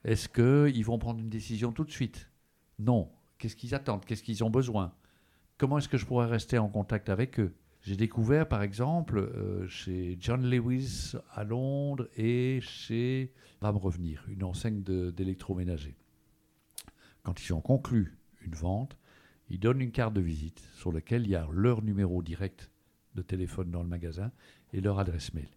Est-ce qu'ils vont prendre une décision tout de suite? Non. Qu'est-ce qu'ils attendent? Qu'est-ce qu'ils ont besoin? Comment est-ce que je pourrais rester en contact avec eux? J'ai découvert, par exemple, euh, chez John Lewis à Londres et chez Va me revenir, une enseigne d'électroménager. Quand ils ont conclu une vente, ils donnent une carte de visite sur laquelle il y a leur numéro direct de téléphone dans le magasin et leur adresse mail.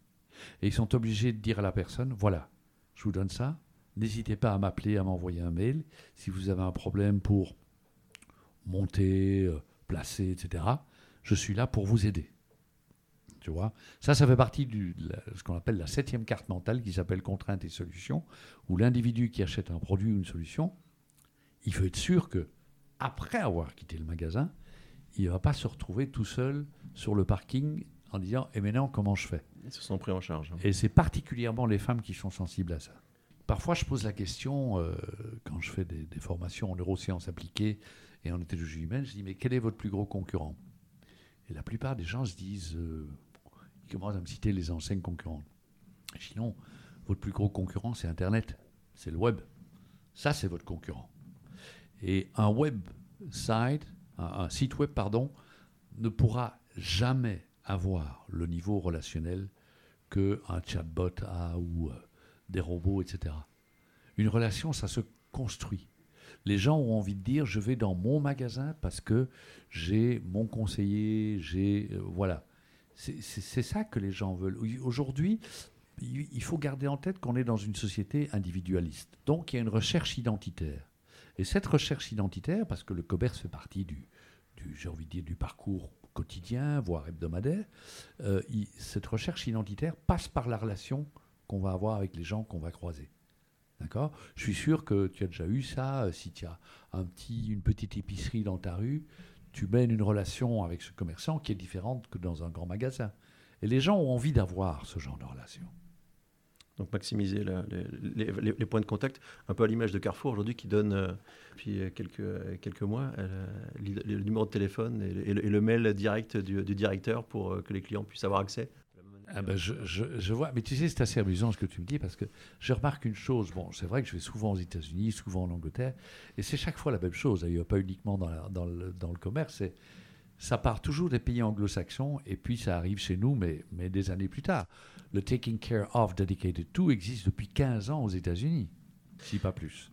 Et ils sont obligés de dire à la personne, voilà, je vous donne ça, n'hésitez pas à m'appeler, à m'envoyer un mail si vous avez un problème pour monter, euh, placer, etc. Je suis là pour vous aider. Tu vois? Ça, ça fait partie de ce qu'on appelle la septième carte mentale qui s'appelle contrainte et solution, où l'individu qui achète un produit ou une solution, il faut être sûr que après avoir quitté le magasin, il ne va pas se retrouver tout seul sur le parking en disant Et maintenant, comment je fais? Ils se sont pris en charge. hein. Et c'est particulièrement les femmes qui sont sensibles à ça. Parfois, je pose la question, euh, quand je fais des, des formations en neurosciences appliquées et en éthologie humaine, je dis Mais quel est votre plus gros concurrent? Et la plupart des gens se disent euh, Ils commencent à me citer les enseignes concurrentes. Je dis Non, votre plus gros concurrent, c'est Internet, c'est le web. Ça, c'est votre concurrent. Et un website, un, un site web, pardon, ne pourra jamais avoir le niveau relationnel qu'un chatbot a ou euh, des robots, etc. Une relation, ça se construit. Les gens ont envie de dire, je vais dans mon magasin parce que j'ai mon conseiller, j'ai... euh, voilà. C'est ça que les gens veulent. Aujourd'hui, il faut garder en tête qu'on est dans une société individualiste. Donc, il y a une recherche identitaire. Et cette recherche identitaire, parce que le commerce fait partie du, envie de dire, du parcours quotidien, voire hebdomadaire, euh, cette recherche identitaire passe par la relation qu'on va avoir avec les gens qu'on va croiser. D'accord? Je suis sûr que tu as déjà eu ça. euh, Si tu as une petite épicerie dans ta rue, tu mènes une relation avec ce commerçant qui est différente que dans un grand magasin. Et les gens ont envie d'avoir ce genre de relation. Donc maximiser les, points de contact, un peu à l'image de Carrefour aujourd'hui qui donne, euh, depuis euh, quelques, mois, le numéro de téléphone et le, mail direct du, directeur pour que les clients puissent avoir accès. Ah ben, je, je- vois, mais tu sais, c'est assez amusant ce que tu me dis parce que je remarque une chose. Bon, c'est vrai que je vais souvent aux États-Unis, souvent en Angleterre, et c'est chaque fois la même chose. A pas uniquement dans, dans le, dans le commerce. Ça part toujours des pays anglo-saxons et puis ça arrive chez nous, mais, mais des années plus tard. Le Taking Care of Dedicated To existe depuis 15 ans aux États-Unis, si pas plus.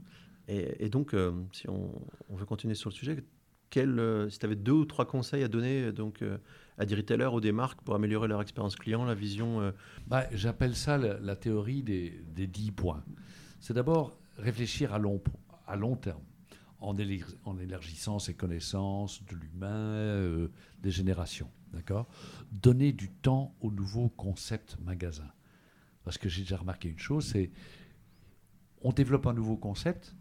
Et, et donc, euh, si on veut continuer sur le sujet, euh, si tu avais deux ou trois conseils à donner euh, donc, euh, à des retailers ou des marques pour améliorer leur expérience client, la vision Bah, J'appelle ça la, théorie des, des 10 points. C'est d'abord réfléchir à long, à long terme, en, élargissant ses connaissances de l'humain, des générations. D'accord? Donner du temps au nouveau concept magasin. Parce que j'ai déjà remarqué une chose, c'est on développe un nouveau concept,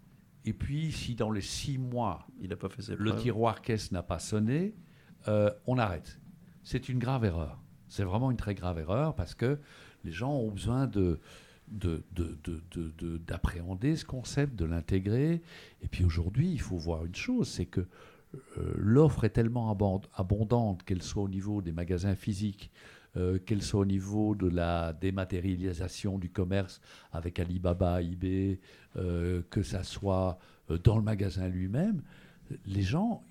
et puis si dans les six mois, il n'a pas fait ses le preuves tiroir caisse n'a pas sonné, euh, on arrête. C'est une grave erreur. C'est vraiment une très grave erreur parce que les gens ont besoin de de- de- de- de- de- d'appréhender ce concept, de l'intégrer. Et puis aujourd'hui, il faut voir une chose, c'est que euh, l'offre est tellement abond- abondante, qu'elle soit au niveau des magasins physiques, euh, qu'elle soit au niveau de la dématérialisation du commerce avec Alibaba, eBay, euh, que ça soit euh, dans le magasin lui-même, les gens,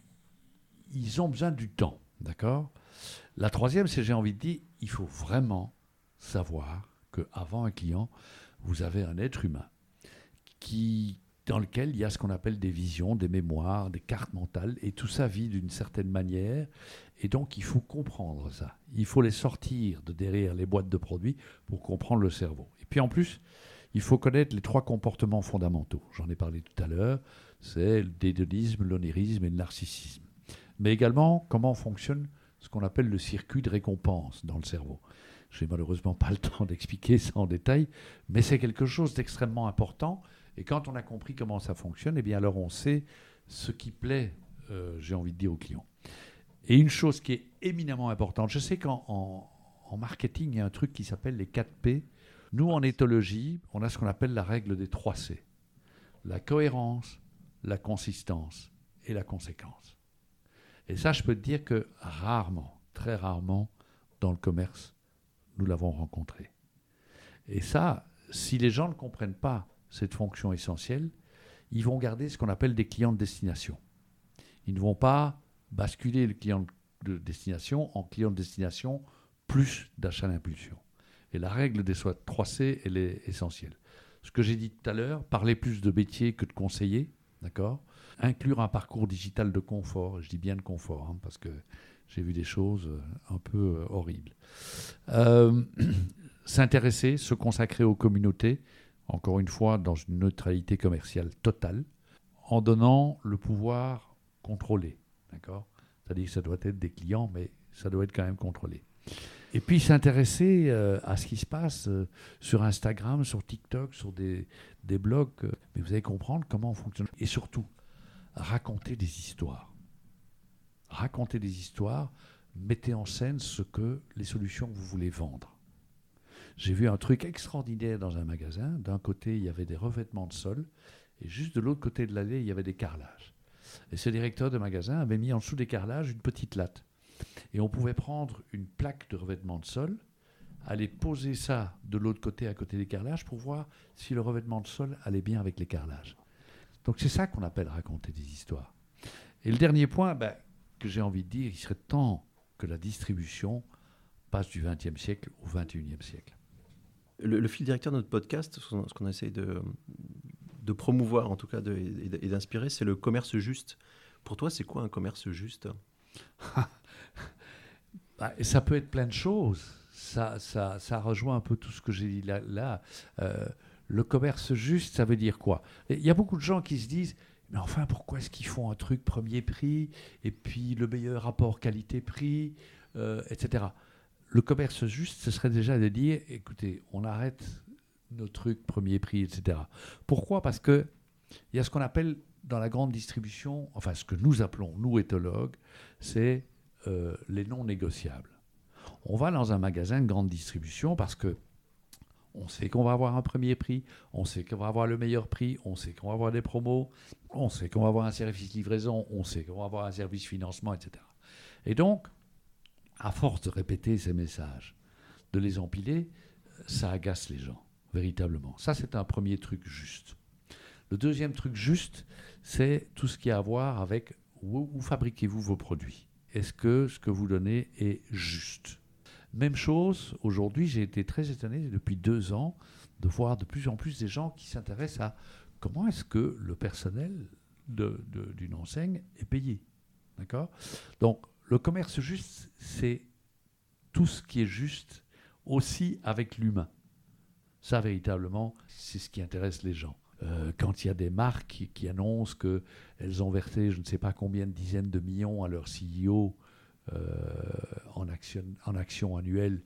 ils ont besoin du temps, d'accord? La troisième, c'est j'ai envie de dire, il faut vraiment savoir qu'avant un client, vous avez un être humain qui, dans lequel il y a ce qu'on appelle des visions, des mémoires, des cartes mentales, et tout ça vit d'une certaine manière. Et donc, il faut comprendre ça. Il faut les sortir de derrière les boîtes de produits pour comprendre le cerveau. Et puis en plus, il faut connaître les trois comportements fondamentaux. J'en ai parlé tout à l'heure. C'est le dédonisme, l'onérisme et le narcissisme. Mais également, comment fonctionne ce qu'on appelle le circuit de récompense dans le cerveau. Je n'ai malheureusement pas le temps d'expliquer ça en détail, mais c'est quelque chose d'extrêmement important. Et quand on a compris comment ça fonctionne, eh bien alors on sait ce qui plaît, euh, j'ai envie de dire, aux clients. Et une chose qui est éminemment importante, je sais qu'en en, en marketing, il y a un truc qui s'appelle les 4 P. Nous, en éthologie, on a ce qu'on appelle la règle des 3 C. La cohérence, la consistance et la conséquence. Et ça, je peux te dire que rarement, très rarement, dans le commerce, nous l'avons rencontré. Et ça, si les gens ne comprennent pas cette fonction essentielle, ils vont garder ce qu'on appelle des clients de destination. Ils ne vont pas basculer le client de destination en client de destination plus d'achat d'impulsion. Et la règle des 3C, elle est essentielle. Ce que j'ai dit tout à l'heure, parler plus de métier que de conseiller, d'accord? Inclure un parcours digital de confort, je dis bien de confort, hein, parce que j'ai vu des choses euh, un peu euh, horribles. Euh, s'intéresser, se consacrer aux communautés, encore une fois, dans une neutralité commerciale totale, en donnant le pouvoir contrôlé. D'accord? C'est-à-dire que ça doit être des clients, mais ça doit être quand même contrôlé. Et puis s'intéresser euh, à ce qui se passe euh, sur Instagram, sur TikTok, sur des, blogs. Euh, mais vous allez comprendre comment on fonctionne. Et surtout, raconter des histoires. Raconter des histoires, mettez en scène ce que les solutions que vous voulez vendre. J'ai vu un truc extraordinaire dans un magasin. D'un côté, il y avait des revêtements de sol, et juste de l'autre côté de l'allée, il y avait des carrelages. Et ce directeur de magasin avait mis en dessous des carrelages une petite latte. Et on pouvait prendre une plaque de revêtement de sol, aller poser ça de l'autre côté, à côté des carrelages, pour voir si le revêtement de sol allait bien avec les carrelages. Donc c'est ça qu'on appelle raconter des histoires. Et le dernier point ben, que j'ai envie de dire, il serait temps que la distribution passe du XXe siècle au XXIe siècle. Le, fil directeur de notre podcast, ce qu'on essaie de, de, promouvoir en tout cas et d'inspirer, c'est le commerce juste. Pour toi, c'est quoi un commerce juste? Bah, ça peut être plein de choses. Ça, ça, ça rejoint un peu tout ce que j'ai dit là. là. Euh, le commerce juste, ça veut dire quoi? Il y a beaucoup de gens qui se disent mais enfin, pourquoi est-ce qu'ils font un truc premier prix et puis le meilleur rapport qualité-prix, euh, etc. Le commerce juste, ce serait déjà de dire écoutez, on arrête nos trucs premier prix, etc. Pourquoi? Parce que il y a ce qu'on appelle dans la grande distribution, enfin ce que nous appelons, nous éthologues, c'est euh, les non négociables. On va dans un magasin de grande distribution parce que on sait qu'on va avoir un premier prix, on sait qu'on va avoir le meilleur prix, on sait qu'on va avoir des promos, on sait qu'on va avoir un service livraison, on sait qu'on va avoir un service financement, etc. Et donc, à force de répéter ces messages, de les empiler, ça agace les gens, véritablement. Ça, c'est un premier truc juste. Le deuxième truc juste, c'est tout ce qui a à voir avec où fabriquez-vous vos produits est-ce que ce que vous donnez est juste? Même chose, aujourd'hui, j'ai été très étonné depuis deux ans de voir de plus en plus des gens qui s'intéressent à comment est-ce que le personnel d'une enseigne est payé. D'accord? Donc, le commerce juste, c'est tout ce qui est juste aussi avec l'humain. Ça, véritablement, c'est ce qui intéresse les gens. Euh, quand il y a des marques qui, annoncent qu'elles ont versé je ne sais pas combien de dizaines de millions à leur CEO euh, en, action, en action annuelle,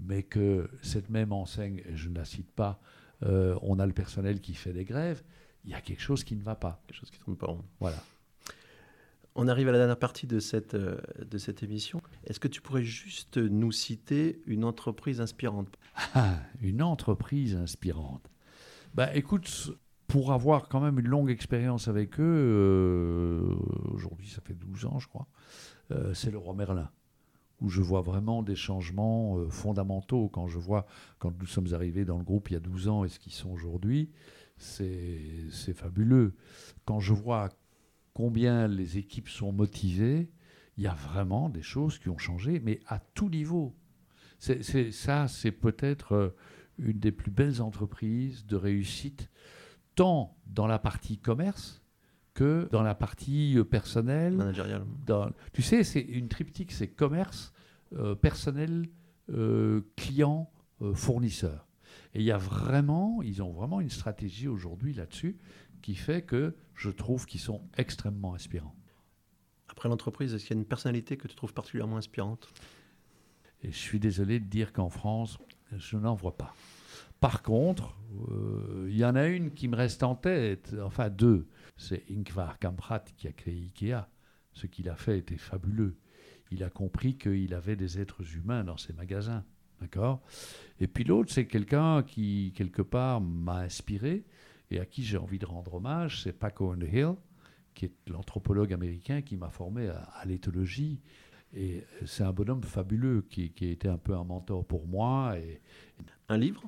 mais que cette même enseigne, je ne la cite pas, euh, on a le personnel qui fait des grèves, il y a quelque chose qui ne va pas. Quelque chose qui ne tourne pas rond. Voilà. On arrive à la dernière partie de cette, de cette émission. Est-ce que tu pourrais juste nous citer une entreprise inspirante? Ah, Une entreprise inspirante. Bah, écoute, pour avoir quand même une longue expérience avec eux, euh, aujourd'hui ça fait 12 ans je crois, euh, c'est le roi Merlin, où je vois vraiment des changements euh, fondamentaux. Quand je vois, quand nous sommes arrivés dans le groupe il y a 12 ans et ce qu'ils sont aujourd'hui, c'est fabuleux. Quand je vois combien les équipes sont motivées, il y a vraiment des choses qui ont changé, mais à tout niveau. C'est ça, c'est peut-être une des plus belles entreprises de réussite tant dans la partie commerce que dans la partie euh, personnelle. Managériale. tu sais, c'est une triptyque, c'est commerce, euh, personnel, euh, client, fournisseur. Et il y a vraiment, ils ont vraiment une stratégie aujourd'hui là-dessus qui fait que je trouve qu'ils sont extrêmement inspirants. Après l'entreprise, est-ce qu'il y a une personnalité que tu trouves particulièrement inspirante? Et je suis désolé de dire qu'en France, je n'en vois pas. Par contre, euh, il y en a une qui me reste en tête, enfin deux. C'est Ingvar Kamprad qui a créé Ikea. Ce qu'il a fait était fabuleux. Il a compris qu'il avait des êtres humains dans ses magasins. D'accord? Et puis l'autre, c'est quelqu'un qui, quelque part, m'a inspiré et à qui j'ai envie de rendre hommage, c'est Paco and Hill, qui est l'anthropologue américain qui m'a formé à, l'éthologie. Et c'est un bonhomme fabuleux qui, qui, a été un peu un mentor pour moi. Et... Un livre?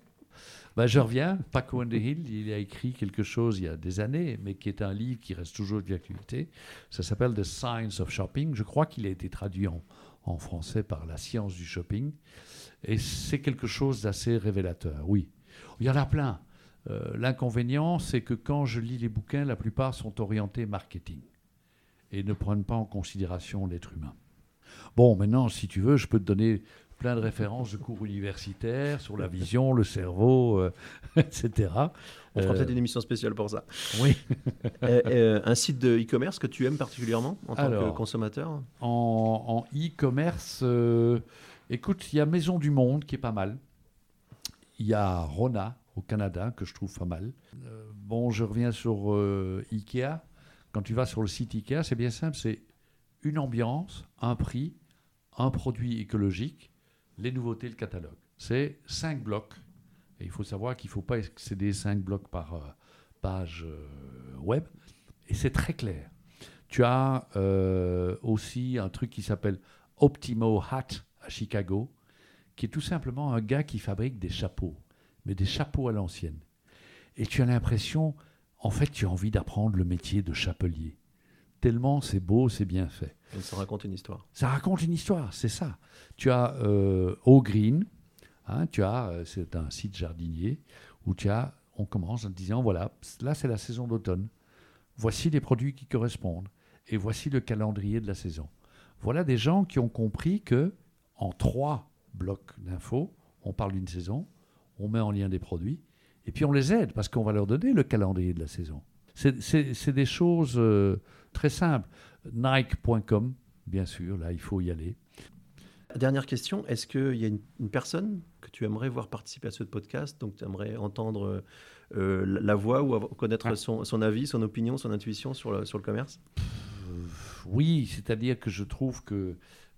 Ben, je reviens, Paco Underhill, il a écrit quelque chose il y a des années, mais qui est un livre qui reste toujours d'actualité. Ça s'appelle The Science of Shopping. Je crois qu'il a été traduit en, en français par La science du shopping. Et c'est quelque chose d'assez révélateur, oui. Il y en a plein. Euh, l'inconvénient, c'est que quand je lis les bouquins, la plupart sont orientés marketing et ne prennent pas en considération l'être humain. Bon, maintenant, si tu veux, je peux te donner plein de références de cours universitaires sur la vision, le cerveau, euh, etc. On fera peut-être une émission spéciale pour ça. Oui. Euh, un site de e-commerce que tu aimes particulièrement en tant que consommateur? En e-commerce, écoute, il y a Maison du Monde qui est pas mal. Il y a Rona au Canada, que je trouve pas mal. Euh, bon, je reviens sur euh, Ikea. Quand tu vas sur le site Ikea, c'est bien simple, c'est une ambiance, un prix, un produit écologique, les nouveautés, le catalogue. C'est cinq blocs. Et il faut savoir qu'il ne faut pas excéder cinq blocs par euh, page web. Et c'est très clair. Tu as aussi un truc qui s'appelle Optimo Hat à Chicago, qui est tout simplement un gars qui fabrique des chapeaux mais des chapeaux à l'ancienne. Et tu as l'impression, en fait, tu as envie d'apprendre le métier de chapelier. Tellement c'est beau, c'est bien fait. Et ça raconte une histoire. Ça raconte une histoire, c'est ça. Tu as euh, Au Green, hein, tu as, euh, c'est un site jardinier où tu as, on commence en disant voilà, là c'est la saison d'automne. Voici les produits qui correspondent et voici le calendrier de la saison. Voilà des gens qui ont compris que en trois blocs d'infos, on parle d'une saison, on met en lien des produits, et puis on les aide parce qu'on va leur donner le calendrier de la saison. C'est des choses euh, très simples. Nike.com, bien sûr, là il faut y aller. Dernière question, est-ce qu'il y a une, personne que tu aimerais voir participer à ce podcast? Donc tu aimerais entendre euh, la voix ou connaître ah. son, avis, son opinion, son intuition sur le, sur le commerce? Oui, c'est-à-dire que je trouve que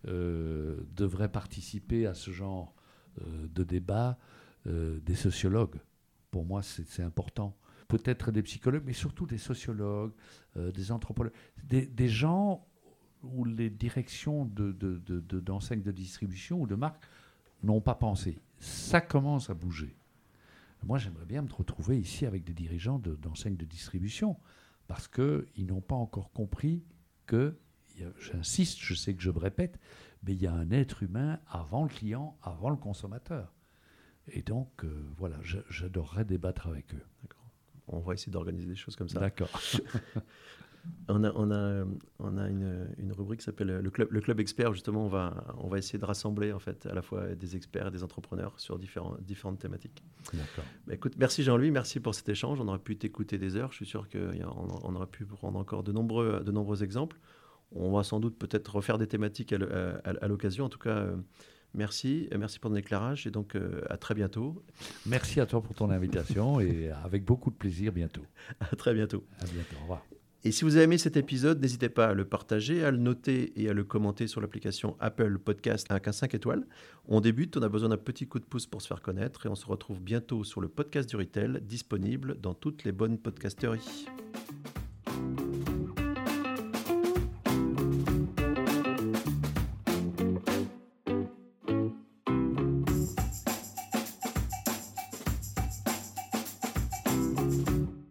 euh, devrait participer à ce genre de débat euh, des sociologues. Pour moi, c'est important. Peut-être des psychologues, mais surtout des sociologues, euh, des anthropologues, des, gens où les directions d'enseignes de, de, de, distribution ou de marque n'ont pas pensé. Ça commence à bouger. Moi, j'aimerais bien me retrouver ici avec des dirigeants d'enseignes de, distribution, parce qu'ils n'ont pas encore compris que, j'insiste, je sais que je me répète, mais il y a un être humain avant le client, avant le consommateur. Et donc, euh, voilà, j'adorerais débattre avec eux. On va essayer d'organiser des choses comme ça. D'accord. on a, on a, on a une, une rubrique qui s'appelle le club, le club expert. Justement, on va, on va essayer de rassembler en fait à la fois des experts et des entrepreneurs sur différents, différentes thématiques. D'accord. Bah, écoute, merci Jean-Louis, merci pour cet échange. On aurait pu t'écouter des heures. Je suis sûr qu'on on aurait pu prendre encore de nombreux, de nombreux exemples. On va sans doute peut-être refaire des thématiques à, à l'occasion. En tout cas. Merci, euh, merci pour ton éclairage et donc euh, à très bientôt. Merci à toi pour ton invitation et avec beaucoup de plaisir bientôt. À très bientôt. À bientôt, au revoir. Et si vous avez aimé cet épisode, n'hésitez pas à le partager, à le noter et à le commenter sur l'application Apple Podcast avec un 5 étoiles. On débute, on a besoin d'un petit coup de pouce pour se faire connaître et on se retrouve bientôt sur le podcast du Retail, disponible dans toutes les bonnes podcasteries.